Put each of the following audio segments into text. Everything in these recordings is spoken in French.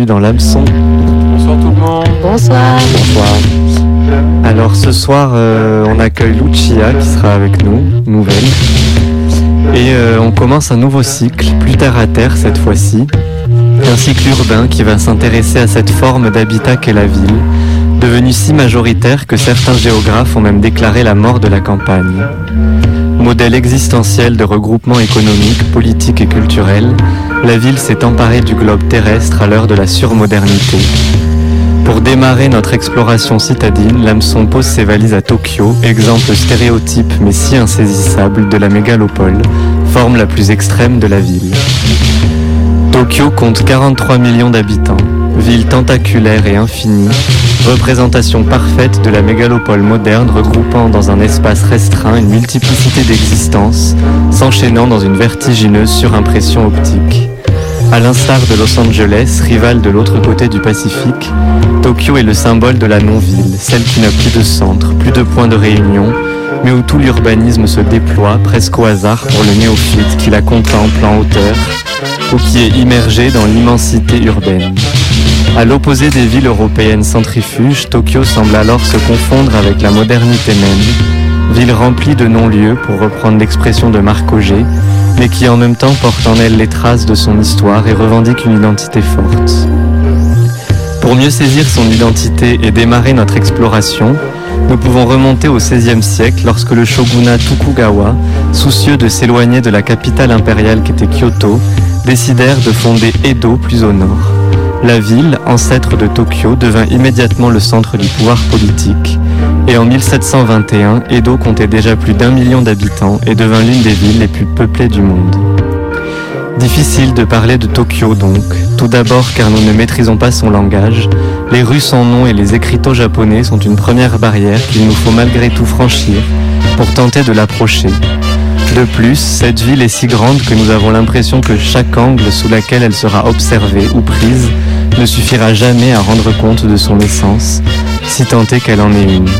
bienvenue dans l'hameçon. Bonsoir tout le monde. Bonsoir. Bonsoir. Alors ce soir, euh, on accueille Lucia qui sera avec nous, nouvelle. Et euh, on commence un nouveau cycle, plus terre à terre cette fois-ci. Un cycle urbain qui va s'intéresser à cette forme d'habitat qu'est la ville, devenue si majoritaire que certains géographes ont même déclaré la mort de la campagne. Modèle existentiel de regroupement économique, politique et culturel, la ville s'est emparée du globe terrestre à l'heure de la surmodernité. Pour démarrer notre exploration citadine, l'hameçon pose ses valises à Tokyo, exemple stéréotype mais si insaisissable de la mégalopole, forme la plus extrême de la ville. Tokyo compte 43 millions d'habitants, ville tentaculaire et infinie, représentation parfaite de la mégalopole moderne regroupant dans un espace restreint une multiplicité d'existences, s'enchaînant dans une vertigineuse surimpression optique. À l'instar de Los Angeles, rival de l'autre côté du Pacifique, Tokyo est le symbole de la non-ville, celle qui n'a plus de centre, plus de points de réunion, mais où tout l'urbanisme se déploie presque au hasard pour le néophyte qui la contemple en hauteur ou qui est immergé dans l'immensité urbaine. À l'opposé des villes européennes centrifuges, Tokyo semble alors se confondre avec la modernité même, ville remplie de non-lieux pour reprendre l'expression de Marc Auger, mais qui en même temps porte en elle les traces de son histoire et revendique une identité forte. Pour mieux saisir son identité et démarrer notre exploration, nous pouvons remonter au XVIe siècle lorsque le shogunat Tokugawa, soucieux de s'éloigner de la capitale impériale qu'était Kyoto, décidèrent de fonder Edo plus au nord. La ville, ancêtre de Tokyo, devint immédiatement le centre du pouvoir politique. Et en 1721, Edo comptait déjà plus d'un million d'habitants et devint l'une des villes les plus peuplées du monde. Difficile de parler de Tokyo donc, tout d'abord car nous ne maîtrisons pas son langage, les rues sans nom et les écriteaux japonais sont une première barrière qu'il nous faut malgré tout franchir pour tenter de l'approcher. De plus, cette ville est si grande que nous avons l'impression que chaque angle sous lequel elle sera observée ou prise ne suffira jamais à rendre compte de son essence, si tant est qu'elle en est une.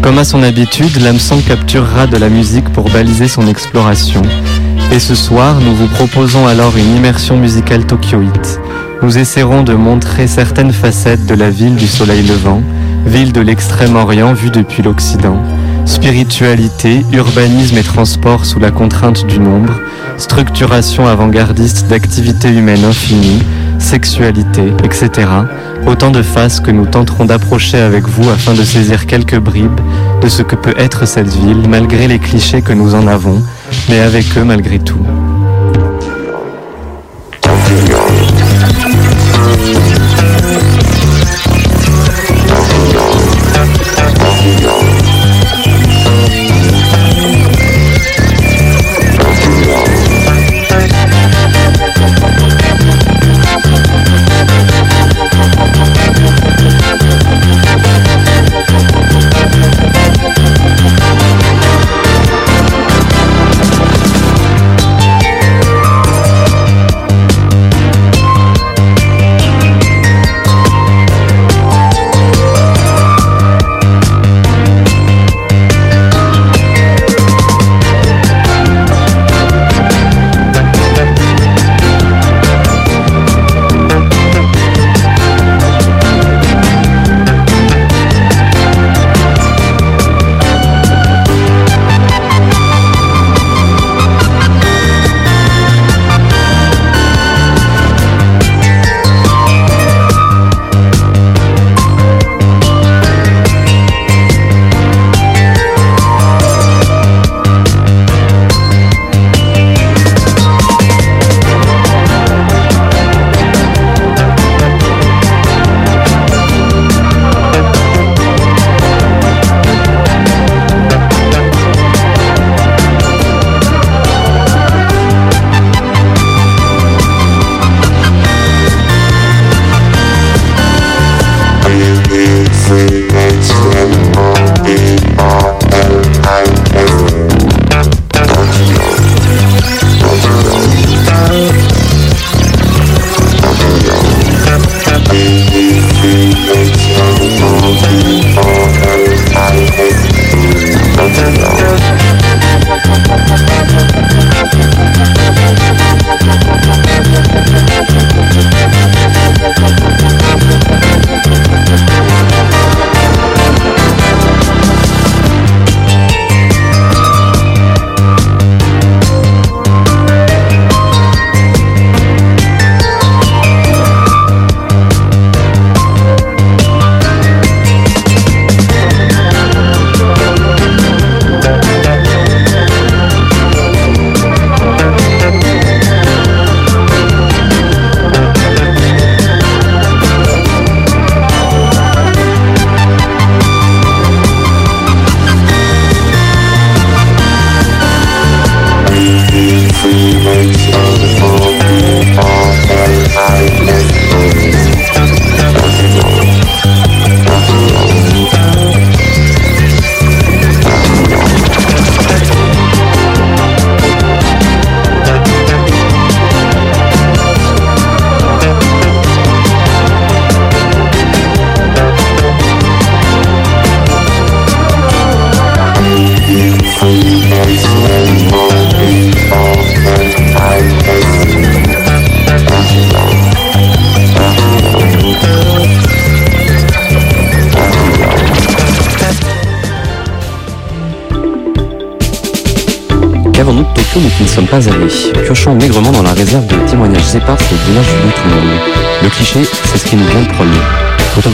Comme à son habitude, l'hameçon capturera de la musique pour baliser son exploration. Et ce soir, nous vous proposons alors une immersion musicale tokyoïte. Nous essaierons de montrer certaines facettes de la ville du soleil levant, ville de l'extrême-orient vue depuis l'Occident. Spiritualité, urbanisme et transport sous la contrainte du nombre, structuration avant-gardiste d'activités humaines infinies, sexualité, etc. Autant de faces que nous tenterons d'approcher avec vous afin de saisir quelques bribes de ce que peut être cette ville malgré les clichés que nous en avons, mais avec eux malgré tout.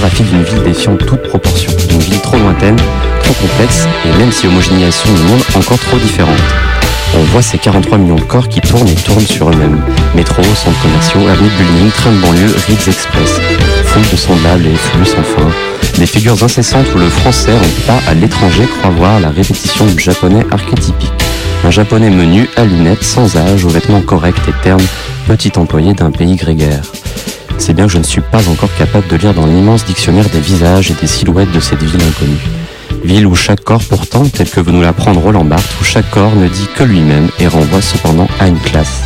Photographie d'une ville défiant toute proportion, d'une ville trop lointaine, trop complexe, et même si homogénéisation du monde encore trop différente. On voit ces 43 millions de corps qui tournent et tournent sur eux-mêmes. Métro, centres commerciaux, avenues de building, trains de banlieue, rides express. Foule de semblables et flux sans fin. Des figures incessantes où le français, en proie à l'étranger, croit voir la répétition du japonais archétypique. Un japonais menu, à lunettes, sans âge, aux vêtements corrects et ternes, petit employé d'un pays grégaire. C'est bien que je ne suis pas encore capable de lire dans l'immense dictionnaire des visages et des silhouettes de cette ville inconnue. Ville où chaque corps pourtant, tel que veut nous l'apprendre Roland Barthes, où chaque corps ne dit que lui-même et renvoie cependant à une classe.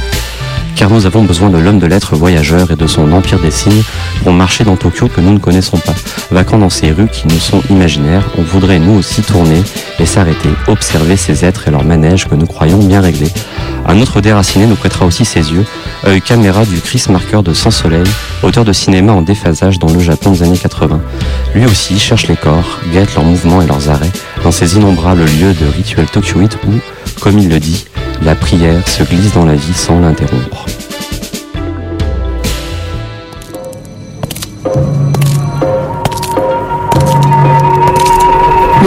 Car nous avons besoin de l'homme de lettres voyageur et de son empire des signes pour marcher dans Tokyo que nous ne connaissons pas. Vacant dans ces rues qui nous sont imaginaires, on voudrait nous aussi tourner et s'arrêter, observer ces êtres et leurs manèges que nous croyons bien réglés. Un autre déraciné nous prêtera aussi ses yeux, œil caméra du Chris Marker de Sans Soleil, auteur de cinéma en déphasage dans le Japon des années 80. Lui aussi cherche les corps, guette leurs mouvements et leurs arrêts dans ces innombrables lieux de rituels tokyoïtes où, comme il le dit, la prière se glisse dans la vie sans l'interrompre.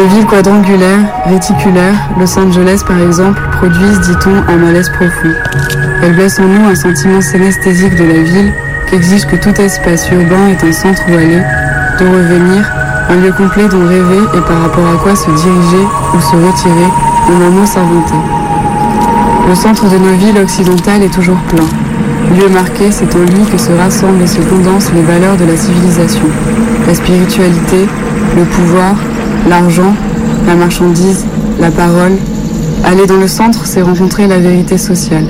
Les villes quadrangulaires, réticulaires, Los Angeles par exemple, produisent, dit-on, un malaise profond. Elles blessent en nous un sentiment synesthésique de la ville qu'exige que tout espace urbain est un centre où aller, de revenir, un lieu complet dont rêver et par rapport à quoi se diriger ou se retirer, en un mot s'inventer. Le centre de nos villes occidentales est toujours plein. Lieu marqué, c'est en lui que se rassemblent et se condensent les valeurs de la civilisation. La spiritualité, le pouvoir, l'argent, la marchandise, la parole. Aller dans le centre, c'est rencontrer la vérité sociale.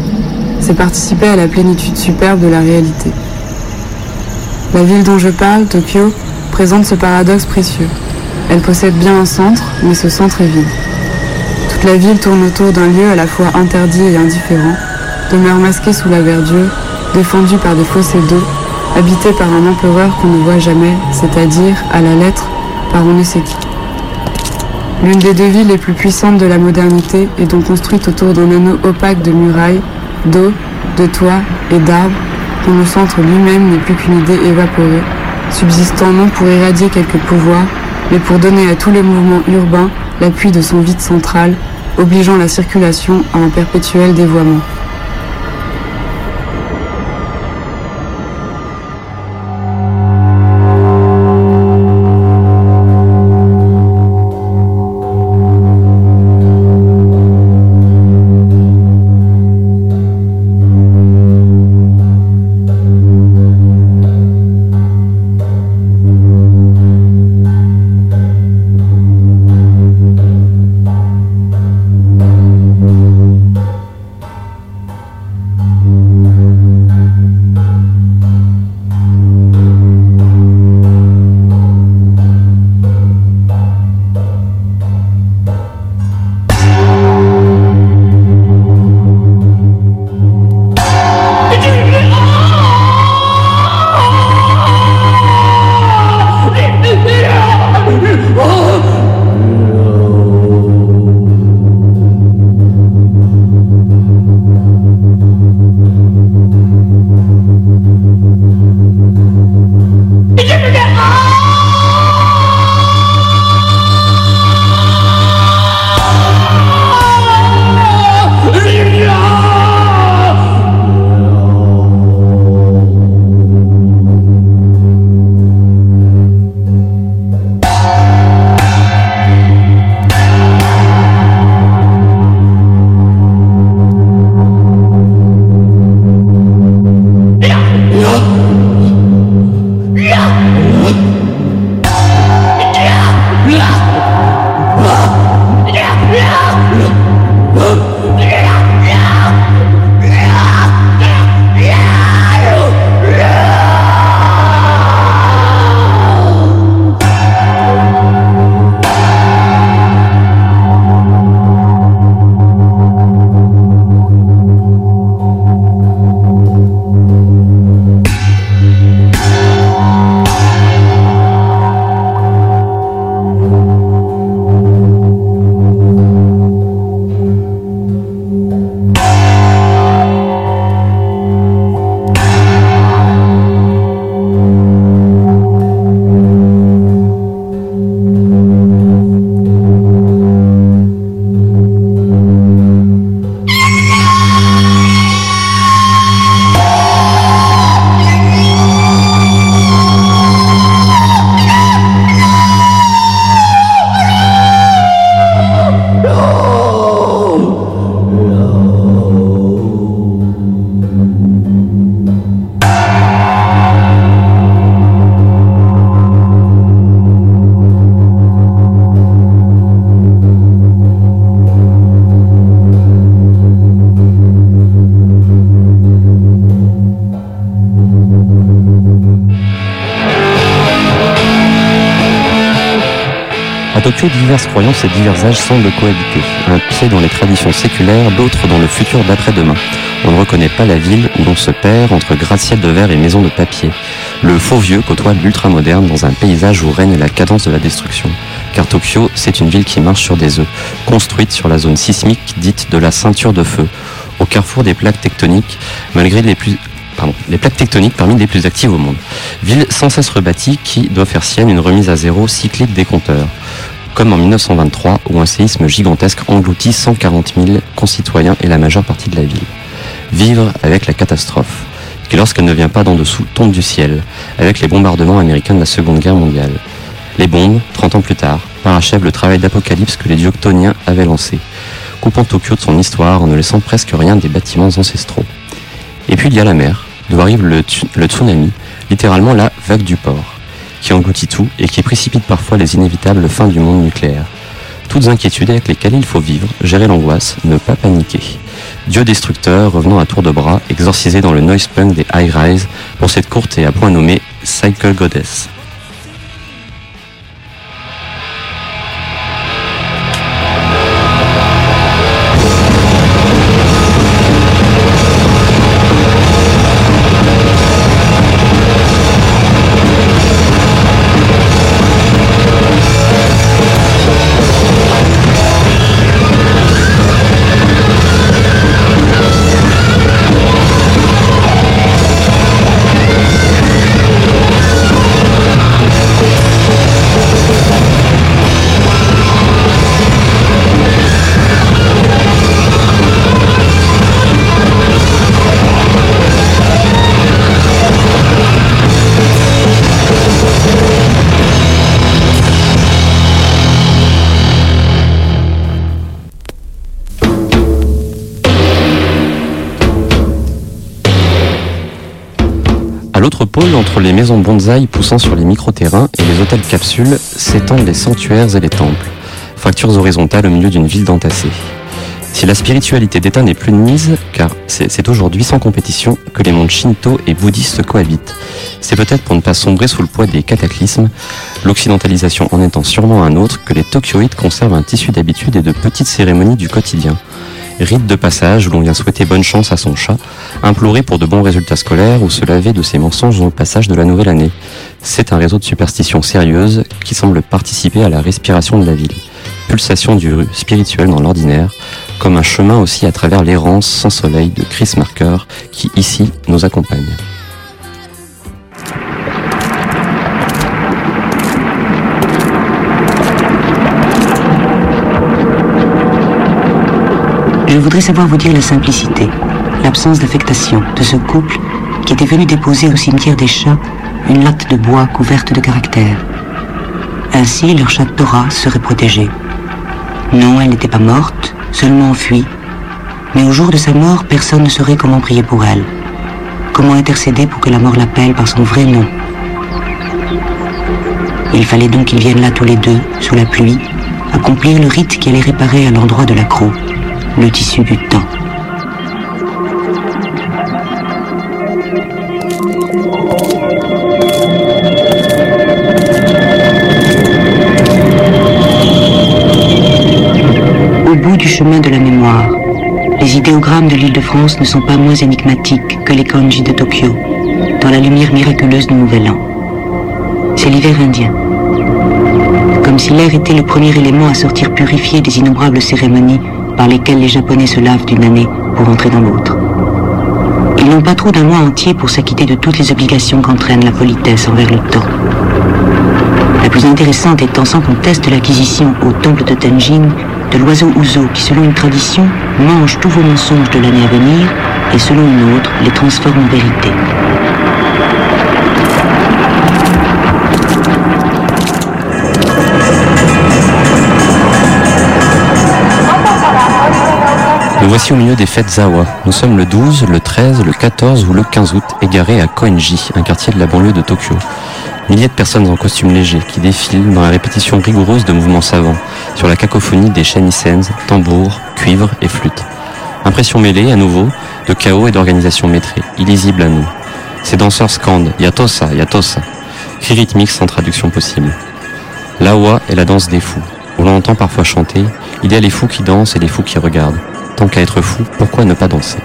C'est participer à la plénitude superbe de la réalité. La ville dont je parle, Tokyo, présente ce paradoxe précieux. Elle possède bien un centre, mais ce centre est vide. Toute la ville tourne autour d'un lieu à la fois interdit et indifférent, demeure masqué sous la verdure, défendu par des fossés d'eau, habité par un empereur qu'on ne voit jamais, c'est-à-dire, à la lettre, par on ne sait qui. L'une des deux villes les plus puissantes de la modernité est donc construite autour d'un anneau opaque de murailles, d'eau, de toits et d'arbres, dont le centre lui-même n'est plus qu'une idée évaporée, subsistant non pour irradier quelques pouvoirs, mais pour donner à tous les mouvements urbains l'appui de son vide central, obligeant la circulation à un perpétuel dévoiement. Last et divers âges semblent cohabiter. Un pied dans les traditions séculaires, l'autre dans le futur d'après-demain. On ne reconnaît pas la ville où l'on se perd entre gratte-ciel de verre et maisons de papier. Le faux vieux côtoie l'ultra-moderne dans un paysage où règne la cadence de la destruction. Car Tokyo, c'est une ville qui marche sur des œufs, construite sur la zone sismique dite de la ceinture de feu, au carrefour des plaques tectoniques, malgré les plaques tectoniques parmi les plus actives au monde. Ville sans cesse rebâtie qui doit faire sienne une remise à zéro cyclique des compteurs. Comme en 1923 où un séisme gigantesque engloutit 140 000 concitoyens et la majeure partie de la ville. Vivre avec la catastrophe, qui lorsqu'elle ne vient pas d'en dessous tombe du ciel, avec les bombardements américains de la Seconde Guerre mondiale. Les bombes, 30 ans plus tard, parachèvent le travail d'apocalypse que les dieux avaient lancé, coupant Tokyo de son histoire en ne laissant presque rien des bâtiments ancestraux. Et puis il y a la mer, d'où arrive le, tsunami, littéralement la vague du port, qui engloutit tout et qui précipite parfois les inévitables fins du monde nucléaire. Toutes inquiétudes avec lesquelles il faut vivre, gérer l'angoisse, ne pas paniquer. Dieu destructeur revenant à tour de bras, exorcisé dans le noise punk des high rise pour cette courte et à point nommée Cycle Goddess. Entre les maisons bonsaï poussant sur les micro-terrains et les hôtels capsules s'étendent les sanctuaires et les temples, fractures horizontales au milieu d'une ville d'entassés. Si la spiritualité d'État n'est plus de mise, car c'est aujourd'hui sans compétition que les mondes shinto et bouddhistes cohabitent. C'est peut-être pour ne pas sombrer sous le poids des cataclysmes, l'occidentalisation en étant sûrement un autre, que les tokyoïtes conservent un tissu d'habitude et de petites cérémonies du quotidien rite de passage où l'on vient souhaiter bonne chance à son chat, implorer pour de bons résultats scolaires ou se laver de ses mensonges au passage de la nouvelle année. C'est un réseau de superstitions sérieuses qui semble participer à la respiration de la ville. Pulsation du spirituel dans l'ordinaire, comme un chemin aussi à travers l'errance sans soleil de Chris Marker qui ici nous accompagne. Je voudrais savoir vous dire la simplicité, l'absence d'affectation de ce couple qui était venu déposer au cimetière des chats une latte de bois couverte de caractères. Ainsi, leur chat Torah serait protégée. Non, elle n'était pas morte, seulement enfuie. Mais au jour de sa mort, personne ne saurait comment prier pour elle. Comment intercéder pour que la mort l'appelle par son vrai nom. Il fallait donc qu'ils viennent là tous les deux, sous la pluie, accomplir le rite qui allait réparer à l'endroit de la croix le tissu du temps. Au bout du chemin de la mémoire, les idéogrammes de l'île de France ne sont pas moins énigmatiques que les kanji de Tokyo, dans la lumière miraculeuse du Nouvel An. C'est l'hiver indien. Comme si l'air était le premier élément à sortir purifié des innombrables cérémonies par lesquels les Japonais se lavent d'une année pour entrer dans l'autre. Ils n'ont pas trop d'un mois entier pour s'acquitter de toutes les obligations qu'entraîne la politesse envers le temps. La plus intéressante étant sans conteste l'acquisition au temple de Tenjin de l'oiseau Uzo qui, selon une tradition, mange tous vos mensonges de l'année à venir et, selon une autre, les transforme en vérité. Nous voici au milieu des fêtes Zawa. Nous sommes le 12, le 13, le 14 ou le 15 août, égarés à Koenji, un quartier de la banlieue de Tokyo. Milliers de personnes en costume léger qui défilent dans la répétition rigoureuse de mouvements savants, sur la cacophonie des shamisen, tambours, cuivres et flûtes. Impression mêlée, à nouveau, de chaos et d'organisation maîtrée, illisible à nous. Ces danseurs scandent Yatosa, Yatosa, cri rythmique sans traduction possible. L'Awa est la danse des fous. Au l'on entend parfois chanter, il y a les fous qui dansent et les fous qui regardent. Tant qu'à être fou, pourquoi ne pas danser?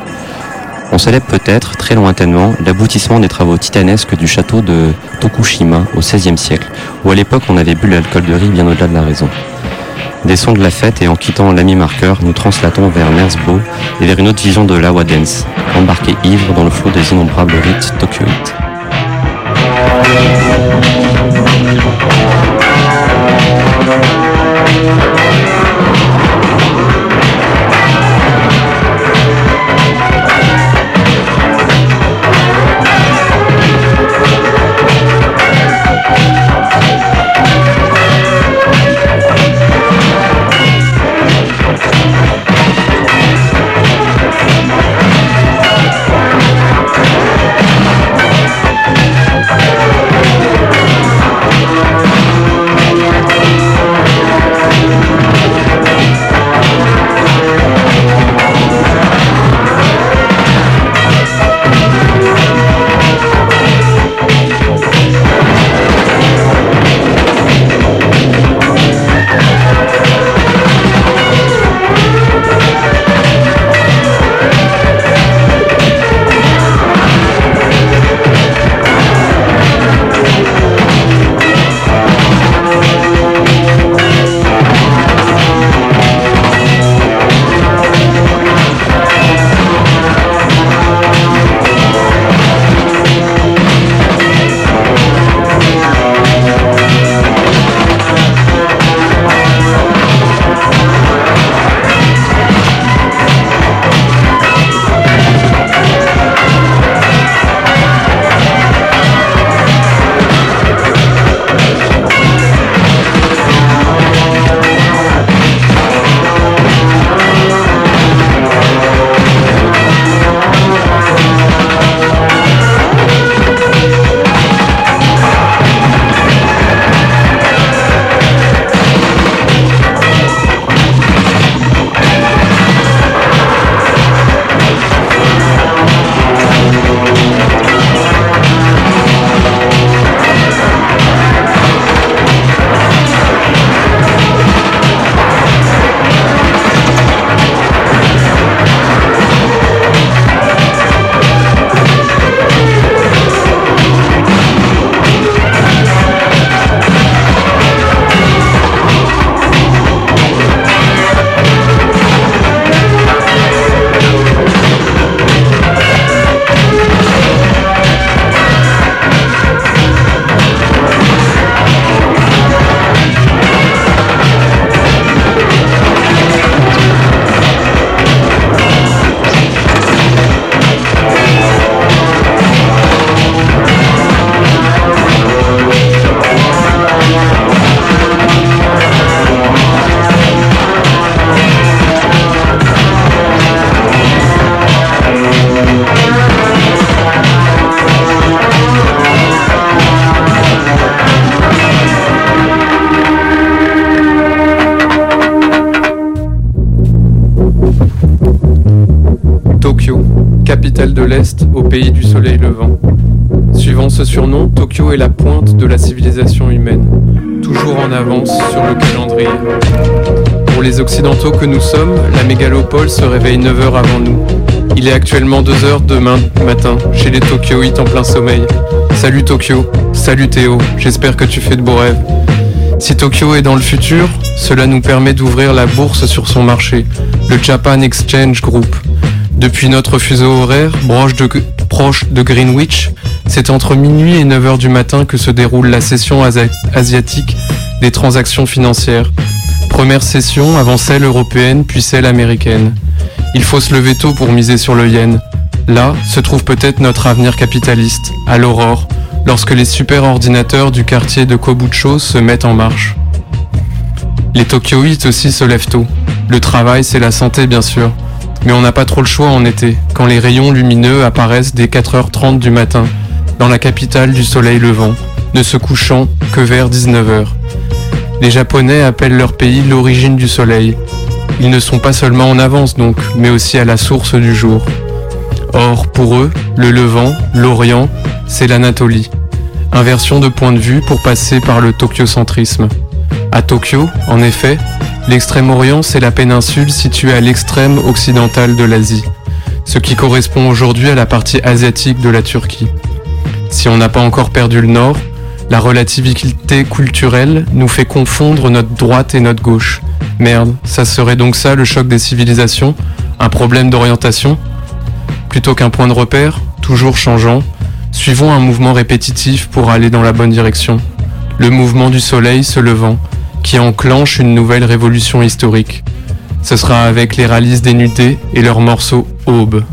On célèbre peut-être, très lointainement, l'aboutissement des travaux titanesques du château de Tokushima au XVIe siècle, où à l'époque on avait bu l'alcool de riz bien au-delà de la raison. Des de la fête et en quittant l'ami marqueur, nous translatons vers Mersbo et vers une autre vision de l'Awa Dance, embarqué ivre dans le flot des innombrables rites tokyoïtes. Surnom, Tokyo est la pointe de la civilisation humaine, toujours en avance sur le calendrier. Pour les Occidentaux que nous sommes, la mégalopole se réveille 9 heures avant nous. Il est actuellement 2 heures demain matin, chez les Tokyoïtes en plein sommeil. Salut Tokyo, salut Théo, j'espère que tu fais de beaux rêves. Si Tokyo est dans le futur, cela nous permet d'ouvrir la bourse sur son marché, le Japan Exchange Group. Depuis notre fuseau horaire, proche de Greenwich, c'est entre minuit et 9h du matin que se déroule la session asiatique des transactions financières. Première session avant celle européenne puis celle américaine. Il faut se lever tôt pour miser sur le yen. Là se trouve peut-être notre avenir capitaliste, à l'aurore, lorsque les super ordinateurs du quartier de Kobucho se mettent en marche. Les Tokyoïtes aussi se lèvent tôt. Le travail, c'est la santé bien sûr. Mais on n'a pas trop le choix en été, quand les rayons lumineux apparaissent dès 4h30 du matin, dans la capitale du soleil levant, ne se couchant que vers 19h. Les Japonais appellent leur pays l'origine du soleil. Ils ne sont pas seulement en avance donc, mais aussi à la source du jour. Or, pour eux, le Levant, l'Orient, c'est l'Anatolie. Inversion de point de vue pour passer par le tokyocentrisme. À Tokyo, en effet, l'extrême-orient, c'est la péninsule située à l'extrême occidental de l'Asie, ce qui correspond aujourd'hui à la partie asiatique de la Turquie. Si on n'a pas encore perdu le nord, la relativité culturelle nous fait confondre notre droite et notre gauche. Merde, ça serait donc ça le choc des civilisations? Un problème d'orientation? Plutôt qu'un point de repère, toujours changeant, suivons un mouvement répétitif pour aller dans la bonne direction. Le mouvement du soleil se levant, qui enclenche une nouvelle révolution historique. Ce sera avec les rallies dénudés et leur morceau Aube.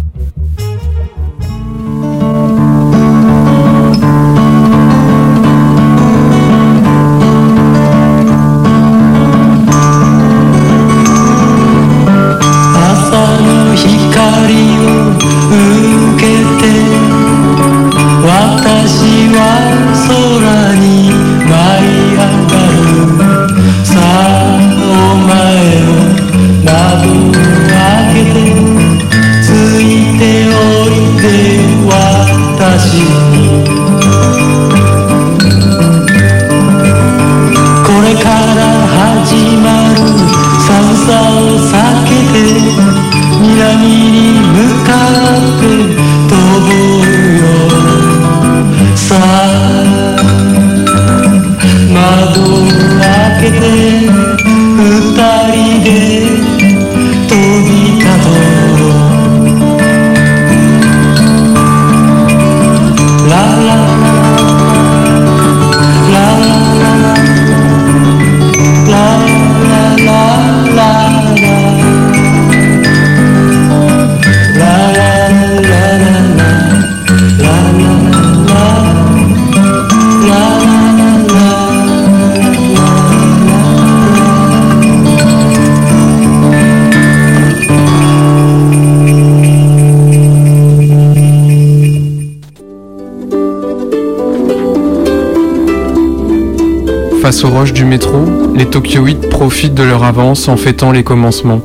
Aux roches du métro, les Tokyoïtes profitent de leur avance en fêtant les commencements.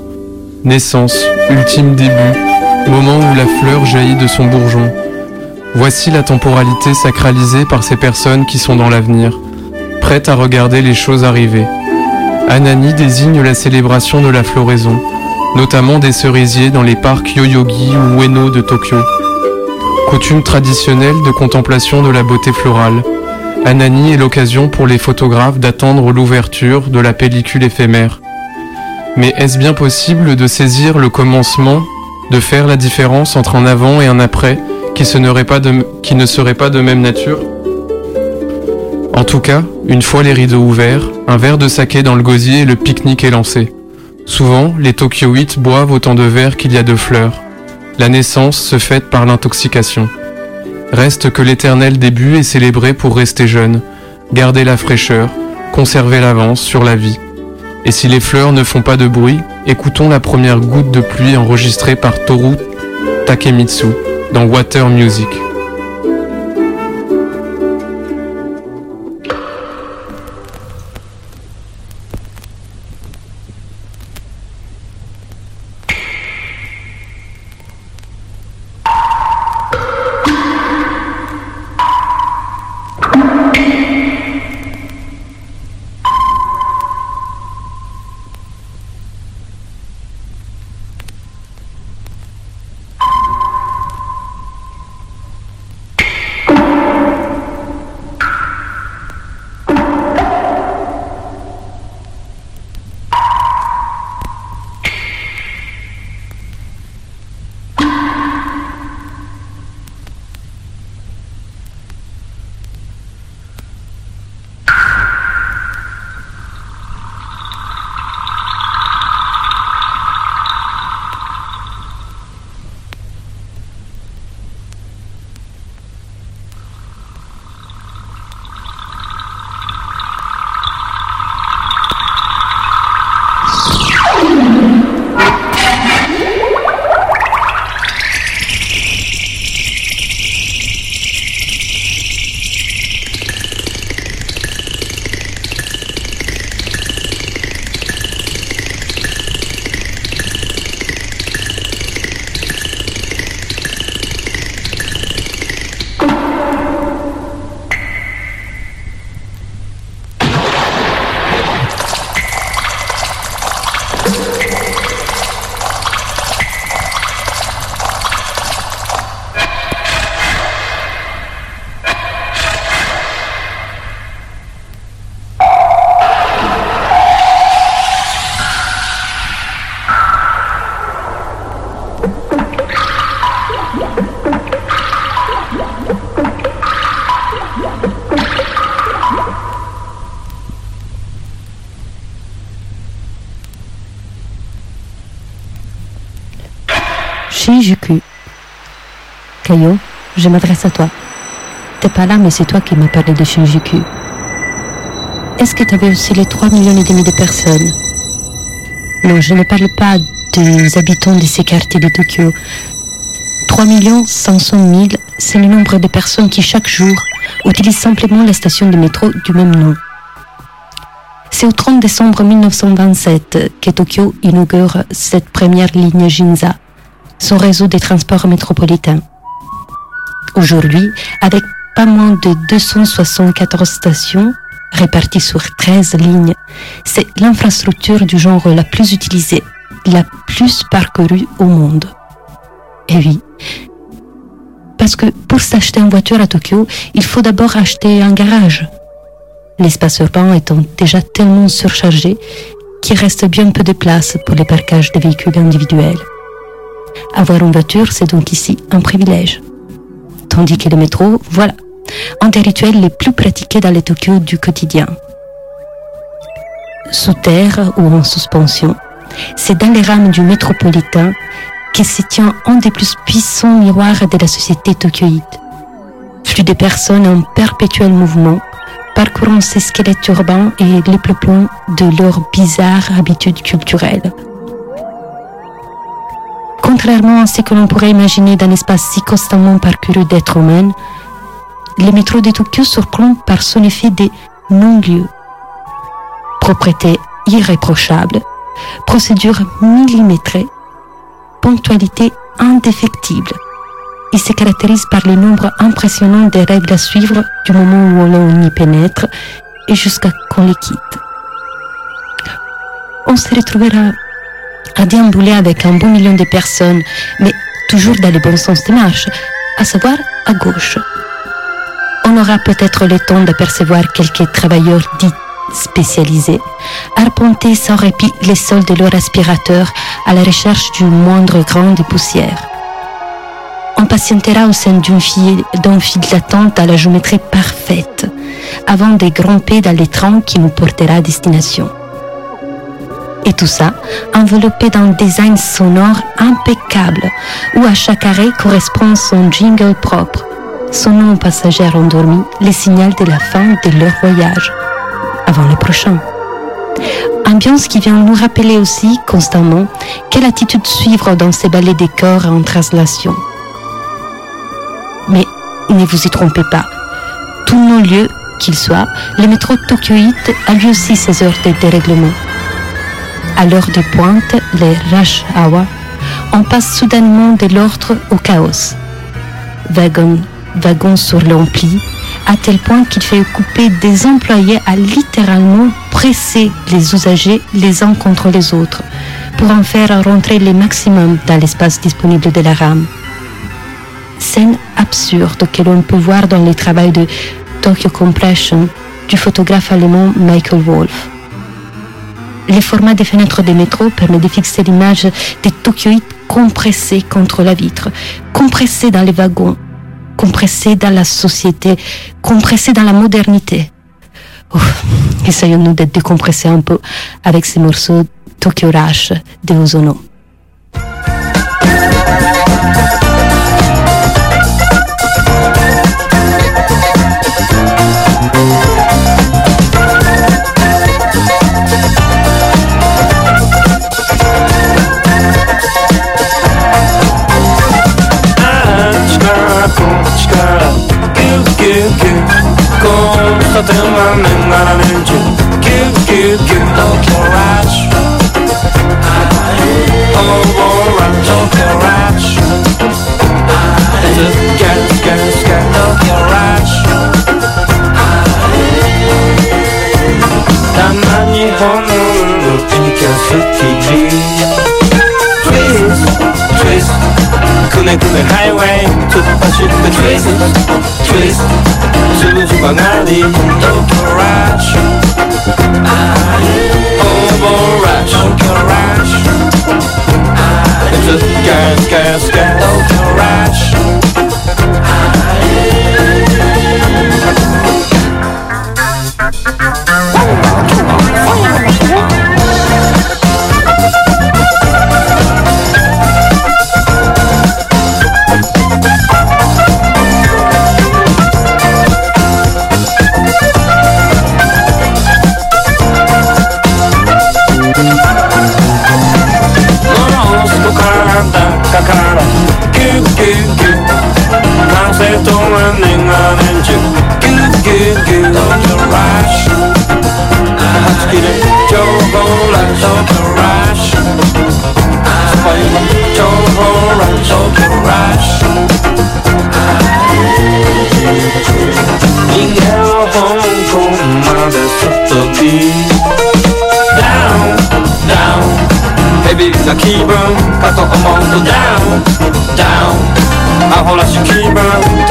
Naissance, ultime début, moment où la fleur jaillit de son bourgeon. Voici la temporalité sacralisée par ces personnes qui sont dans l'avenir, prêtes à regarder les choses arriver. Anani désigne la célébration de la floraison, notamment des cerisiers dans les parcs Yoyogi ou Ueno de Tokyo. Coutume traditionnelle de contemplation de la beauté florale. Anani est l'occasion pour les photographes d'attendre l'ouverture de la pellicule éphémère. Mais est-ce bien possible de saisir le commencement, de faire la différence entre un avant et un après qui, ne serait pas de même nature? En tout cas, une fois les rideaux ouverts, un verre de saké dans le gosier et le pique-nique est lancé. Souvent, les Tokyoïtes boivent autant de verres qu'il y a de fleurs. La naissance se fête par l'intoxication. Reste que l'éternel début est célébré pour rester jeune, garder la fraîcheur, conserver l'avance sur la vie. Et si les fleurs ne font pas de bruit, écoutons la première goutte de pluie enregistrée par Toru Takemitsu dans Water Music. Je m'adresse à toi. T'es pas là, mais c'est toi qui m'as parlé de Shinjuku. Est-ce que tu avais aussi les 3 millions et demi de personnes? Non, je ne parle pas des habitants de ces quartiers de Tokyo. 3 500 000, c'est le nombre de personnes qui chaque jour utilisent simplement la station de métro du même nom. C'est au 30 décembre 1927 que Tokyo inaugure cette première ligne Ginza, son réseau de transports métropolitains. Aujourd'hui, avec pas moins de 274 stations réparties sur 13 lignes, c'est l'infrastructure du genre la plus utilisée, la plus parcourue au monde. Et oui, parce que pour s'acheter une voiture à Tokyo, il faut d'abord acheter un garage. L'espace urbain étant déjà tellement surchargé qu'il reste bien peu de place pour les parcages des véhicules individuels. Avoir une voiture, c'est donc ici un privilège. Tandis que le métro, voilà, un des rituels les plus pratiqués dans les Tokyo du quotidien. Sous terre ou en suspension, c'est dans les rames du métropolitain que se tient un des plus puissants miroirs de la société tokyoïde. Flux de personnes en perpétuel mouvement, parcourant ces squelettes urbains et les peuplant de leurs bizarres habitudes culturelles. Contrairement à ce que l'on pourrait imaginer d'un espace si constamment parcouru d'êtres humains, les métros de Tokyo surplombent par son effet des non-lieux. Propreté irréprochable, procédure millimétrée, ponctualité indéfectible. Il se caractérise par le nombre impressionnant des règles à suivre du moment où l'on y pénètre et jusqu'à qu'on les quitte. On se retrouvera à déambuler avec un bon million de personnes, mais toujours dans le bon sens de marche, à savoir à gauche. On aura peut-être le temps d'apercevoir quelques travailleurs dits spécialisés, arpenter sans répit les sols de leur aspirateur à la recherche du moindre grain de poussière. On patientera au sein d'une file, d'un file d'attente à la géométrie parfaite, avant de grimper dans les trains qui nous portera à destination. Et tout ça enveloppé d'un design sonore impeccable, où à chaque arrêt correspond son jingle propre, son nom passager endormi, le signal de la fin de leur voyage avant le prochain. Ambiance qui vient nous rappeler aussi constamment quelle attitude suivre dans ces ballets des corps en translation. Mais ne vous y trompez pas, tous nos lieux qu'ils soient, le métro tokyoïte a lui aussi ses heures de dérèglement. À l'heure de pointe, les rush hour, on passe soudainement de l'ordre au chaos. Wagons, wagons sur l'ampli, à tel point qu'il fait couper des employés à littéralement presser les usagers les uns contre les autres pour en faire rentrer le maximum dans l'espace disponible de la rame. Scène absurde que l'on peut voir dans les travaux de Tokyo Compression du photographe allemand Michael Wolff. Le format des fenêtres des métros permet de fixer l'image des Tokyoïdes compressés contre la vitre, compressés dans les wagons, compressé dans la société, compressé dans la modernité. Essayons-nous d'être décompressés un peu avec ces morceaux Tokyo Rush de Ozono. 그네 그네 하이웨이 투파시 그 Twist Twist 수줍어 나리 Tokyo Rush Overrush Tokyo Rush It's a gas, gas, gas Coco go down, down. I hold out your key.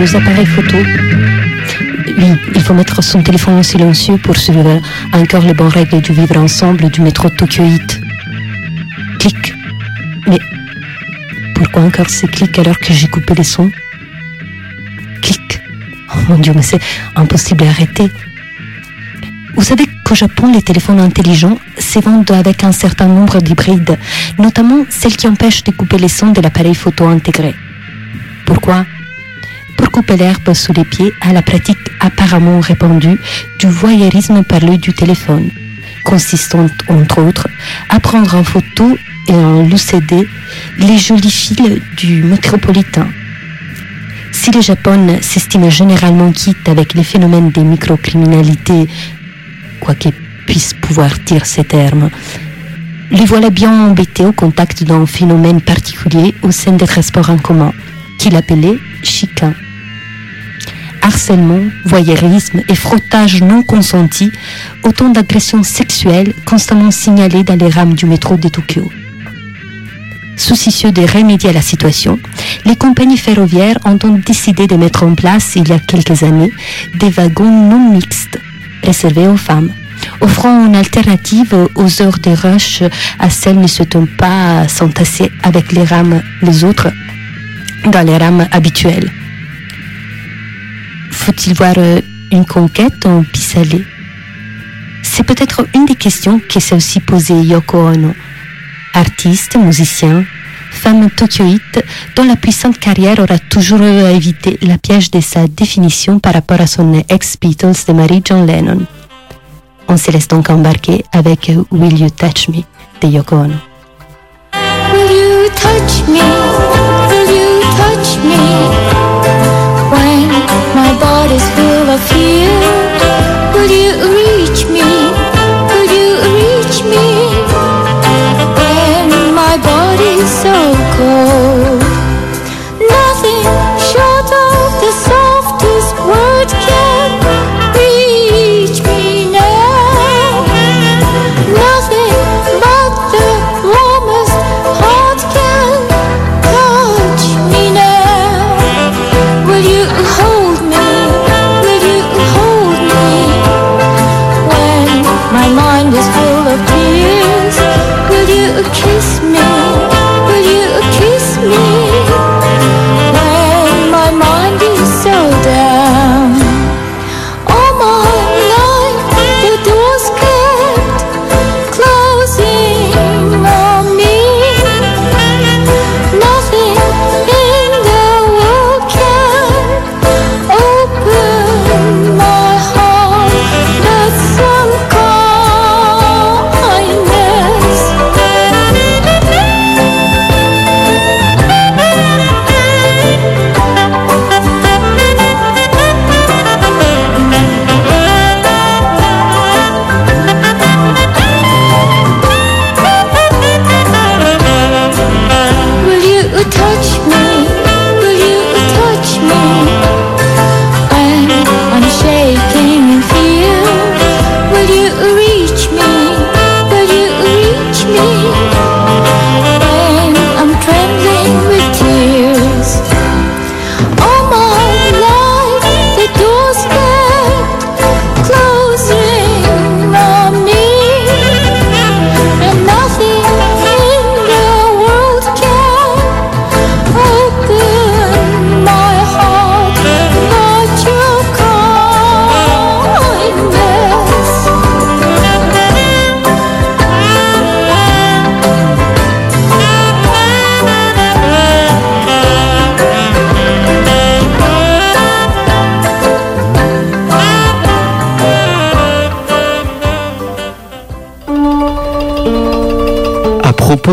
Deux appareils photo. Oui, il faut mettre son téléphone en silencieux pour suivre encore les bonnes règles du vivre ensemble du métro Tokyo Heat. Clic. Mais pourquoi encore ces clics alors que j'ai coupé les sons? Clic. Oh mon dieu, mais c'est impossible à arrêter. Vous savez qu'au Japon, les téléphones intelligents se vendent avec un certain nombre d'hybrides, notamment celles qui empêchent de couper les sons de l'appareil photo intégré. Pourquoi? Couper l'herbe sous les pieds à la pratique apparemment répandue du voyeurisme par l'œil du téléphone, consistant entre autres à prendre en photo et en lucéder les jolis fils du métropolitain. Si le Japon s'estime généralement quitte avec les phénomènes des microcriminalités, quoi qu'il puisse pouvoir dire ces termes, les voilà bien embêtés au contact d'un phénomène particulier au sein des transports en commun, qu'il appelait chicane. Harcèlement, voyeurisme et frottage non consenti, autant d'agressions sexuelles constamment signalées dans les rames du métro de Tokyo. Soucieux de remédier à la situation, les compagnies ferroviaires ont donc décidé de mettre en place, il y a quelques années, des wagons non mixtes, réservés aux femmes, offrant une alternative aux heures de rush à celles ne souhaitant pas s'entasser avec les rames, les autres, dans les rames habituelles. Faut-il voir euh, une conquête en pis-aller C'est peut-être une des questions que s'est aussi posée Yoko Ono, artiste, musicien, femme tokyoïte dont la puissante carrière aura toujours éviter la piège de sa définition par rapport à son ex-Beatles de Marie John Lennon. On se laisse donc embarquer avec Will You Touch Me de Yoko Ono. Will you touch me? Will you touch me? Body's full of fear, will you reach me? Will you reach me? When my body's so cold,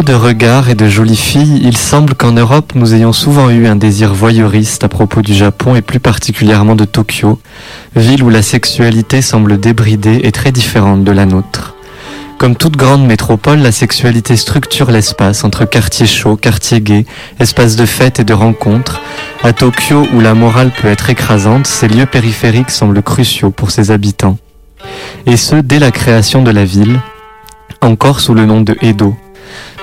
de regards et de jolies filles, il semble qu'en Europe nous ayons souvent eu un désir voyeuriste à propos du Japon et plus particulièrement de Tokyo, ville où la sexualité semble débridée et très différente de la nôtre. Comme toute grande métropole, la sexualité structure l'espace entre quartiers chauds, quartiers gays, espaces de fêtes et de rencontres. À Tokyo, où la morale peut être écrasante, ces lieux périphériques semblent cruciaux pour ses habitants. Et ce, dès la création de la ville, encore sous le nom de Edo.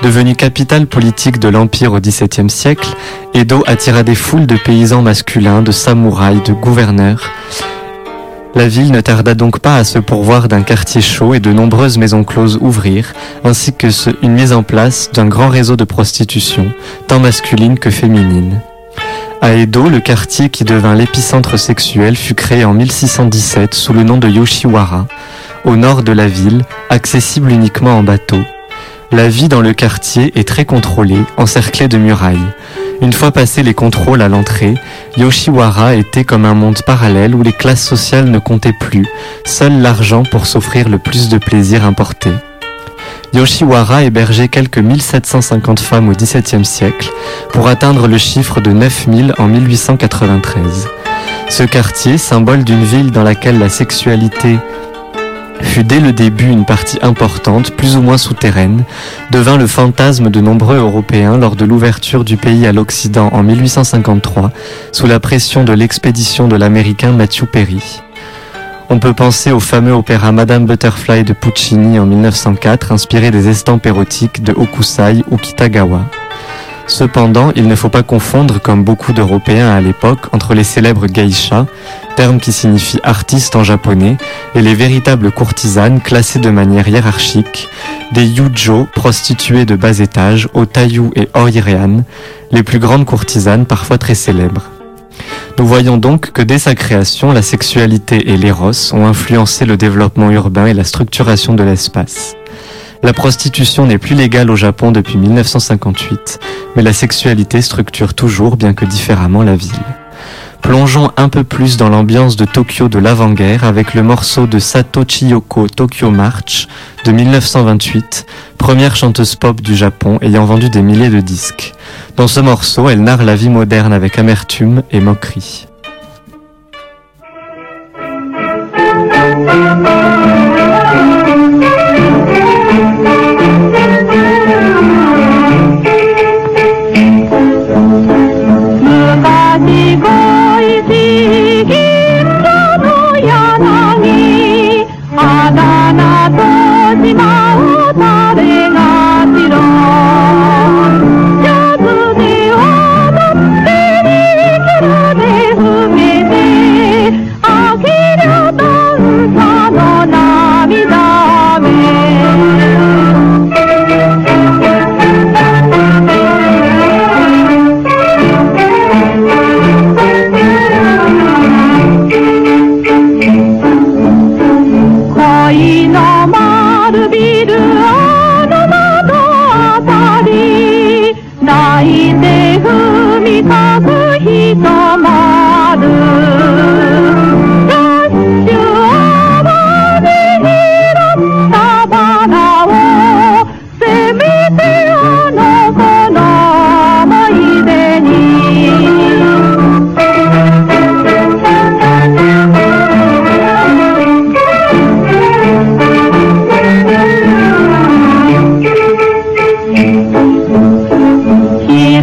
Devenue capitale politique de l'Empire au XVIIe siècle, Edo attira des foules de paysans masculins, de samouraïs, de gouverneurs. La ville ne tarda donc pas à se pourvoir d'un quartier chaud et de nombreuses maisons closes ouvrirent, ainsi que une mise en place d'un grand réseau de prostitution, tant masculine que féminine. À Edo, le quartier qui devint l'épicentre sexuel fut créé en 1617 sous le nom de Yoshiwara, au nord de la ville, accessible uniquement en bateau. La vie dans le quartier est très contrôlée, encerclée de murailles. Une fois passés les contrôles à l'entrée, Yoshiwara était comme un monde parallèle où les classes sociales ne comptaient plus, seul l'argent pour s'offrir le plus de plaisir importé. Yoshiwara hébergeait quelques 1750 femmes au XVIIe siècle pour atteindre le chiffre de 9000 en 1893. Ce quartier, symbole d'une ville dans laquelle la sexualité fut dès le début une partie importante, plus ou moins souterraine, devint le fantasme de nombreux Européens lors de l'ouverture du pays à l'Occident en 1853, sous la pression de l'expédition de l'Américain Matthew Perry. On peut penser au fameux opéra Madame Butterfly de Puccini en 1904, inspiré des estampes érotiques de Hokusai ou Kitagawa. Cependant, il ne faut pas confondre, comme beaucoup d'Européens à l'époque, entre les célèbres geishas, terme qui signifie artiste en japonais, et les véritables courtisanes classées de manière hiérarchique, des yujo, prostituées de bas étage, otayu et oirean, les plus grandes courtisanes parfois très célèbres. Nous voyons donc que dès sa création, la sexualité et l'éros ont influencé le développement urbain et la structuration de l'espace. La prostitution n'est plus légale au Japon depuis 1958, mais la sexualité structure toujours, bien que différemment, la ville. Plongeons un peu plus dans l'ambiance de Tokyo de l'avant-guerre avec le morceau de Sato Chiyoko Tokyo March de 1928, première chanteuse pop du Japon ayant vendu des milliers de disques. Dans ce morceau, elle narre la vie moderne avec amertume et moquerie.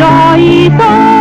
多一多。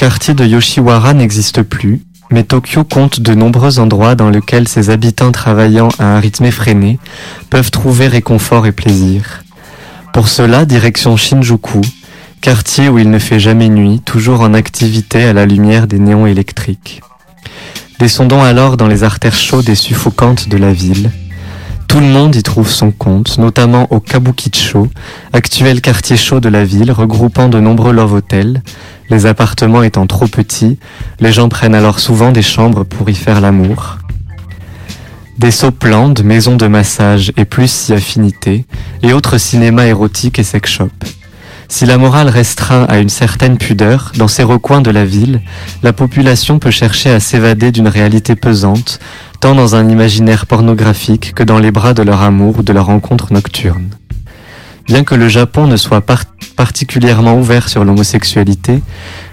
Quartier de Yoshiwara n'existe plus, mais Tokyo compte de nombreux endroits dans lesquels ses habitants travaillant à un rythme effréné peuvent trouver réconfort et plaisir. Pour cela, direction Shinjuku, quartier où il ne fait jamais nuit, toujours en activité à la lumière des néons électriques. Descendons alors dans les artères chaudes et suffocantes de la ville. Tout le monde y trouve son compte, notamment au Kabukicho, actuel quartier chaud de la ville regroupant de nombreux love hotels. Les appartements étant trop petits, les gens prennent alors souvent des chambres pour y faire l'amour. Des soplandes, maisons de massage et plus si affinité, et autres cinémas érotiques et sex shops. Si la morale restreint à une certaine pudeur, dans ces recoins de la ville, la population peut chercher à s'évader d'une réalité pesante, tant dans un imaginaire pornographique que dans les bras de leur amour ou de leur rencontre nocturne. Bien que le Japon ne soit par- particulièrement ouvert sur l'homosexualité,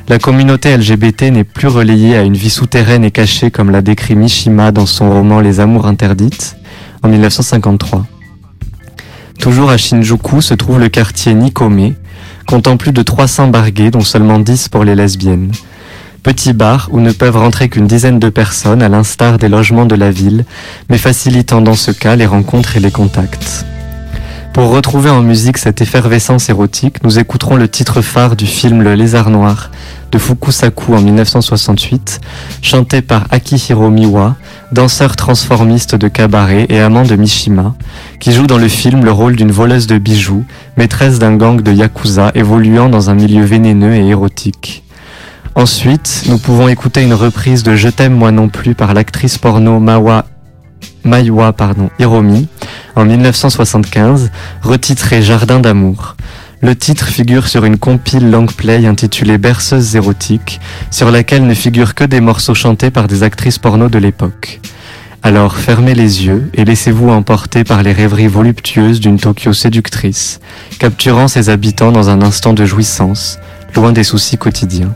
la communauté LGBT n'est plus relayée à une vie souterraine et cachée comme l'a décrit Mishima dans son roman Les Amours interdites en 1953. Toujours à Shinjuku se trouve le quartier Nikome, comptant plus de 300 bars gays dont seulement 10 pour les lesbiennes. Petit bar où ne peuvent rentrer qu'une dizaine de personnes à l'instar des logements de la ville, mais facilitant dans ce cas les rencontres et les contacts. Pour retrouver en musique cette effervescence érotique, nous écouterons le titre phare du film Le Lézard Noir de Fukusaku en 1968, chanté par Akihiro Miwa, danseur transformiste de cabaret et amant de Mishima, qui joue dans le film le rôle d'une voleuse de bijoux, maîtresse d'un gang de yakuza évoluant dans un milieu vénéneux et érotique. Ensuite, nous pouvons écouter une reprise de Je t'aime moi non plus par l'actrice porno Mawa Maiwa pardon, Hiromi en 1975, retitré Jardin d'amour. Le titre figure sur une compile long play intitulée Berceuse érotique, sur laquelle ne figurent que des morceaux chantés par des actrices porno de l'époque. Alors fermez les yeux et laissez-vous emporter par les rêveries voluptueuses d'une Tokyo séductrice, capturant ses habitants dans un instant de jouissance, loin des soucis quotidiens.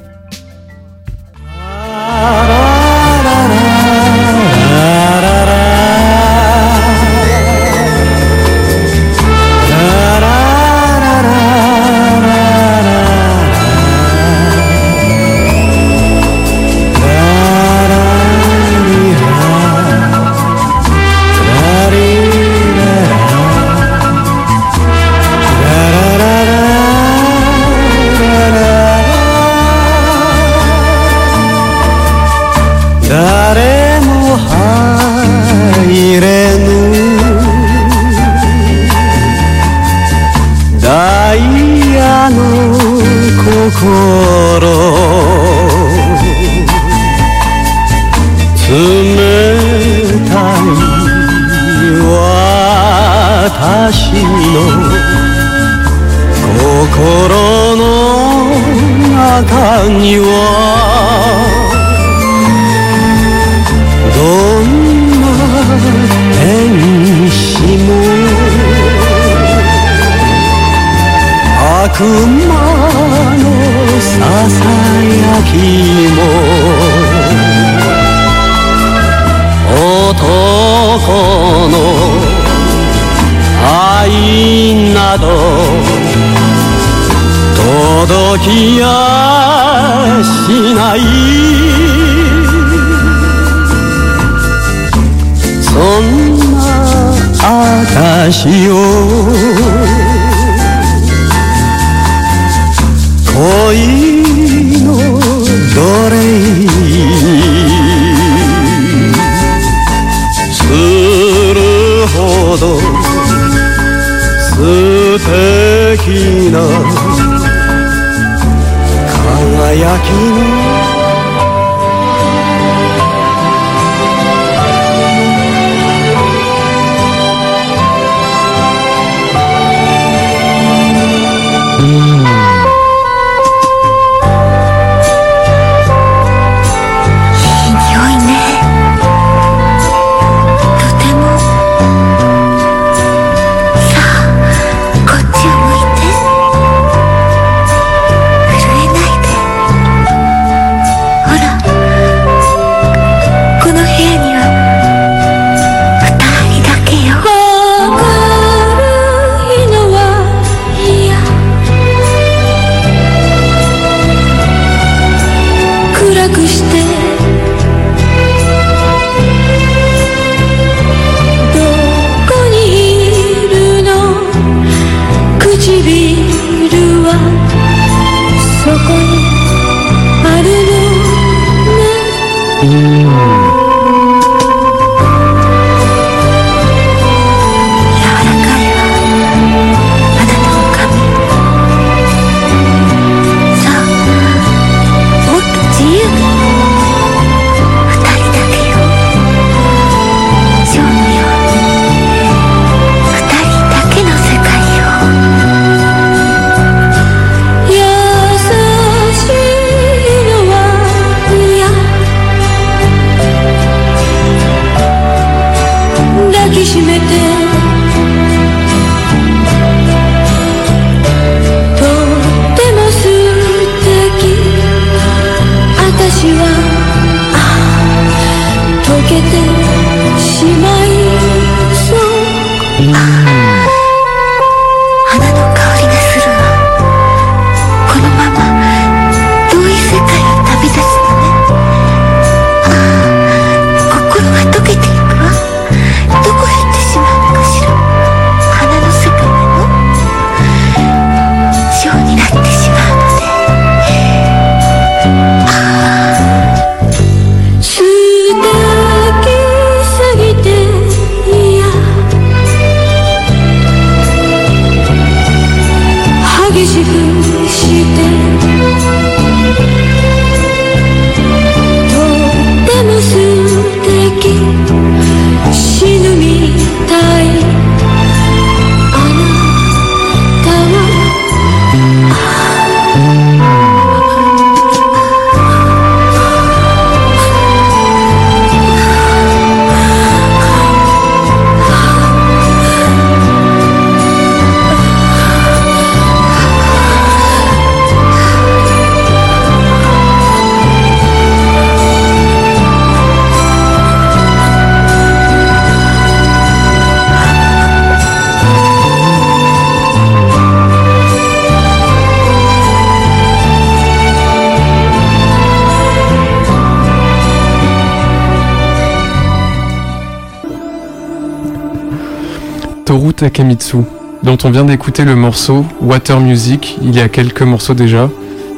Takemitsu, dont on vient d'écouter le morceau Water Music il y a quelques morceaux déjà,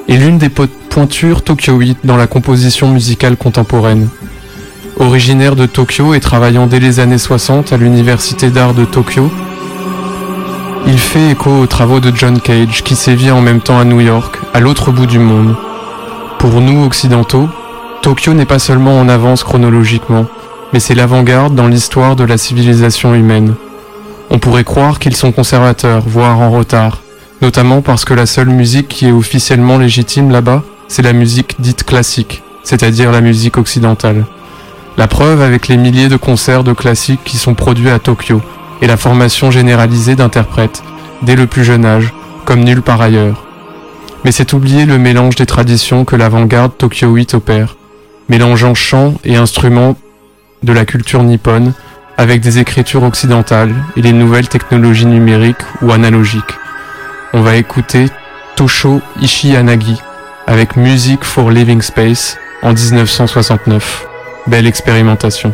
est l'une des po- pointures tokyoïtes dans la composition musicale contemporaine. Originaire de Tokyo et travaillant dès les années 60 à l'université d'art de Tokyo, il fait écho aux travaux de John Cage qui sévit en même temps à New York, à l'autre bout du monde. Pour nous occidentaux, Tokyo n'est pas seulement en avance chronologiquement, mais c'est l'avant-garde dans l'histoire de la civilisation humaine. On pourrait croire qu'ils sont conservateurs, voire en retard, notamment parce que la seule musique qui est officiellement légitime là-bas, c'est la musique dite classique, c'est-à-dire la musique occidentale. La preuve avec les milliers de concerts de classiques qui sont produits à Tokyo et la formation généralisée d'interprètes, dès le plus jeune âge, comme nulle part ailleurs. Mais c'est oublier le mélange des traditions que l'avant-garde tokyoïte opère, mélangeant chants et instruments de la culture nippone avec des écritures occidentales et les nouvelles technologies numériques ou analogiques. On va écouter Tosho Ishiyanagi avec Music for Living Space en 1969. Belle expérimentation.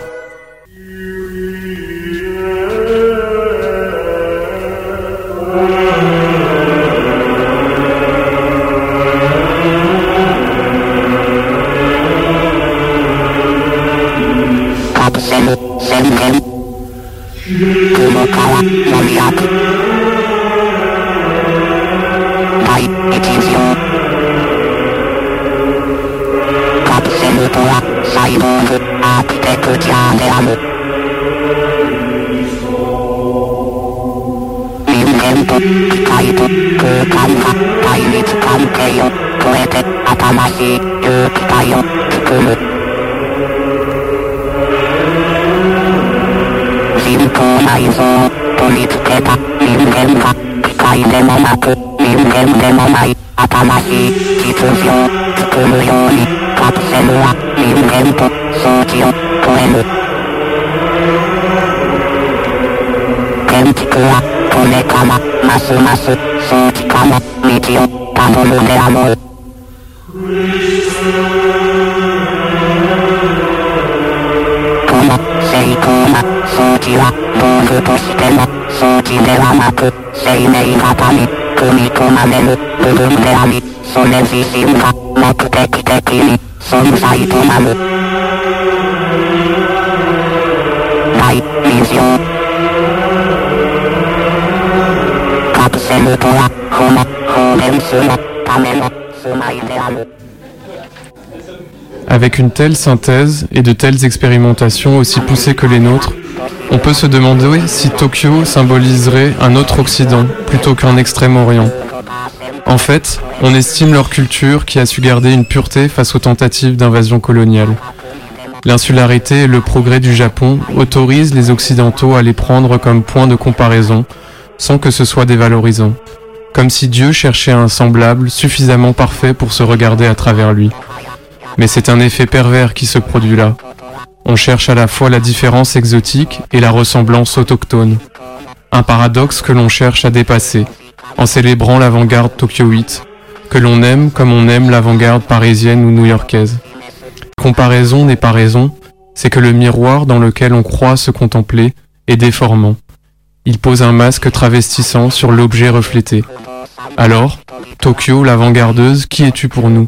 それ自身が目的的に存在となる。第2条カプセルとは、この放電するための住まいである。Avec une telle synthèse et de telles expérimentations aussi poussées que les nôtres, on peut se demander si Tokyo symboliserait un autre Occident plutôt qu'un Extrême-Orient. En fait, on estime leur culture qui a su garder une pureté face aux tentatives d'invasion coloniale. L'insularité et le progrès du Japon autorisent les Occidentaux à les prendre comme point de comparaison sans que ce soit dévalorisant. Comme si Dieu cherchait un semblable suffisamment parfait pour se regarder à travers lui. Mais c'est un effet pervers qui se produit là. On cherche à la fois la différence exotique et la ressemblance autochtone. Un paradoxe que l'on cherche à dépasser, en célébrant l'avant-garde tokyoïte, que l'on aime comme on aime l'avant-garde parisienne ou new-yorkaise. Comparaison n'est pas raison, c'est que le miroir dans lequel on croit se contempler est déformant. Il pose un masque travestissant sur l'objet reflété. Alors, Tokyo, l'avant-gardeuse, qui es-tu pour nous?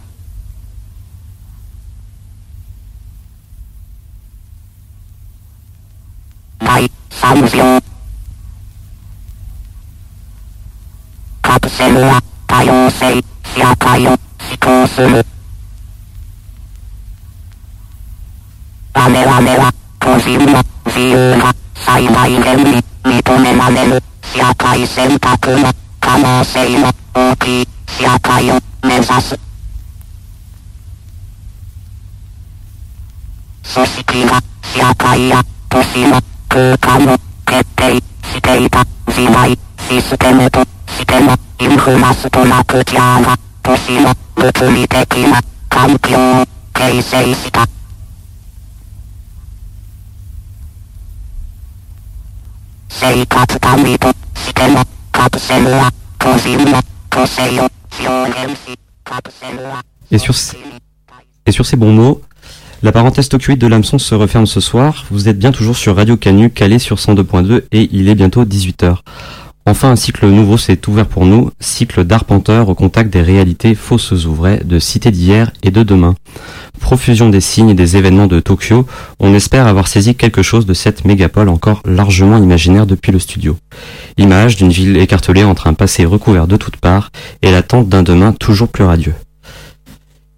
第3章カプセルは多様性社会を思考する。我々は個人の自由が最大限に認められる社会選択の可能性の大きい社会を目指す。組織が社会や都市の空間を決定していたシステムとしてのインフラストラクチャーが都市の物理的な環境を形成した。生活管理としてのカプセルは個人の個性を表現し、カプセルは。Et sur, et sur ces bons mots, la parenthèse tokyoïde de l'hameçon se referme ce soir. Vous êtes bien toujours sur Radio Canu, calé sur 102.2 et il est bientôt 18h. Enfin, un cycle nouveau s'est ouvert pour nous, cycle d'arpenteurs au contact des réalités fausses ou vraies de cité d'hier et de demain. Profusion des signes et des événements de Tokyo, on espère avoir saisi quelque chose de cette mégapole encore largement imaginaire depuis le studio. Image d'une ville écartelée entre un passé recouvert de toutes parts et l'attente d'un demain toujours plus radieux.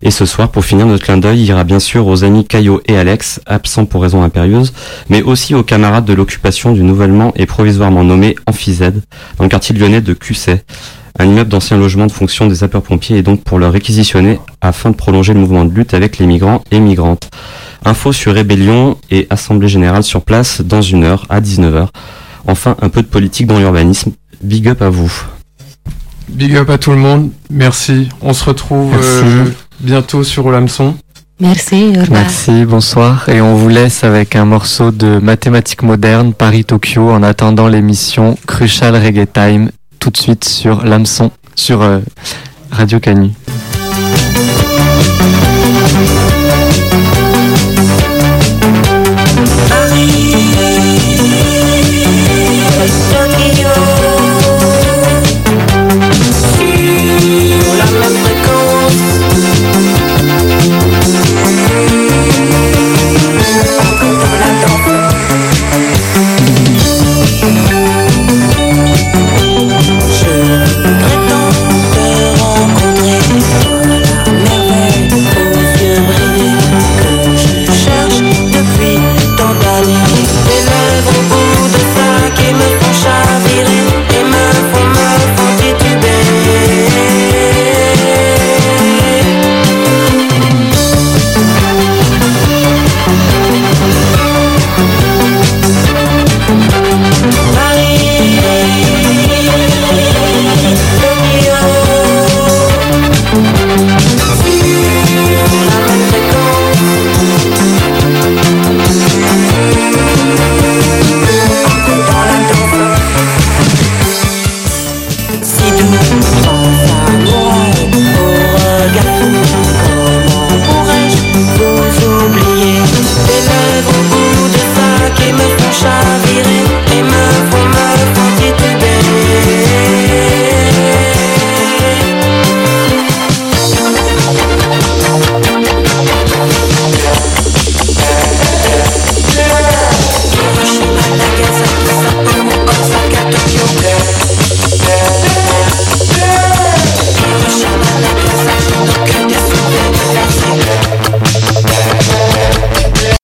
Et ce soir, pour finir, notre clin d'œil ira bien sûr aux amis Caillot et Alex, absents pour raisons impérieuses, mais aussi aux camarades de l'occupation du nouvellement et provisoirement nommé Amphizède, dans le quartier lyonnais de Cusset, un immeuble d'ancien logement de fonction des sapeurs-pompiers et donc pour le réquisitionner afin de prolonger le mouvement de lutte avec les migrants et migrantes. Info sur Rébellion et Assemblée Générale sur place dans une heure à 19h. Enfin, un peu de politique dans l'urbanisme. Big up à vous. Big up à tout le monde. Merci. On se retrouve Merci. euh, bientôt sur l'hameçon. Merci, revoir. Merci, bonsoir. Et on vous laisse avec un morceau de mathématiques modernes Paris-Tokyo en attendant l'émission Crucial Reggae Time tout de suite sur l'hameçon, sur euh, Radio Canu. Thank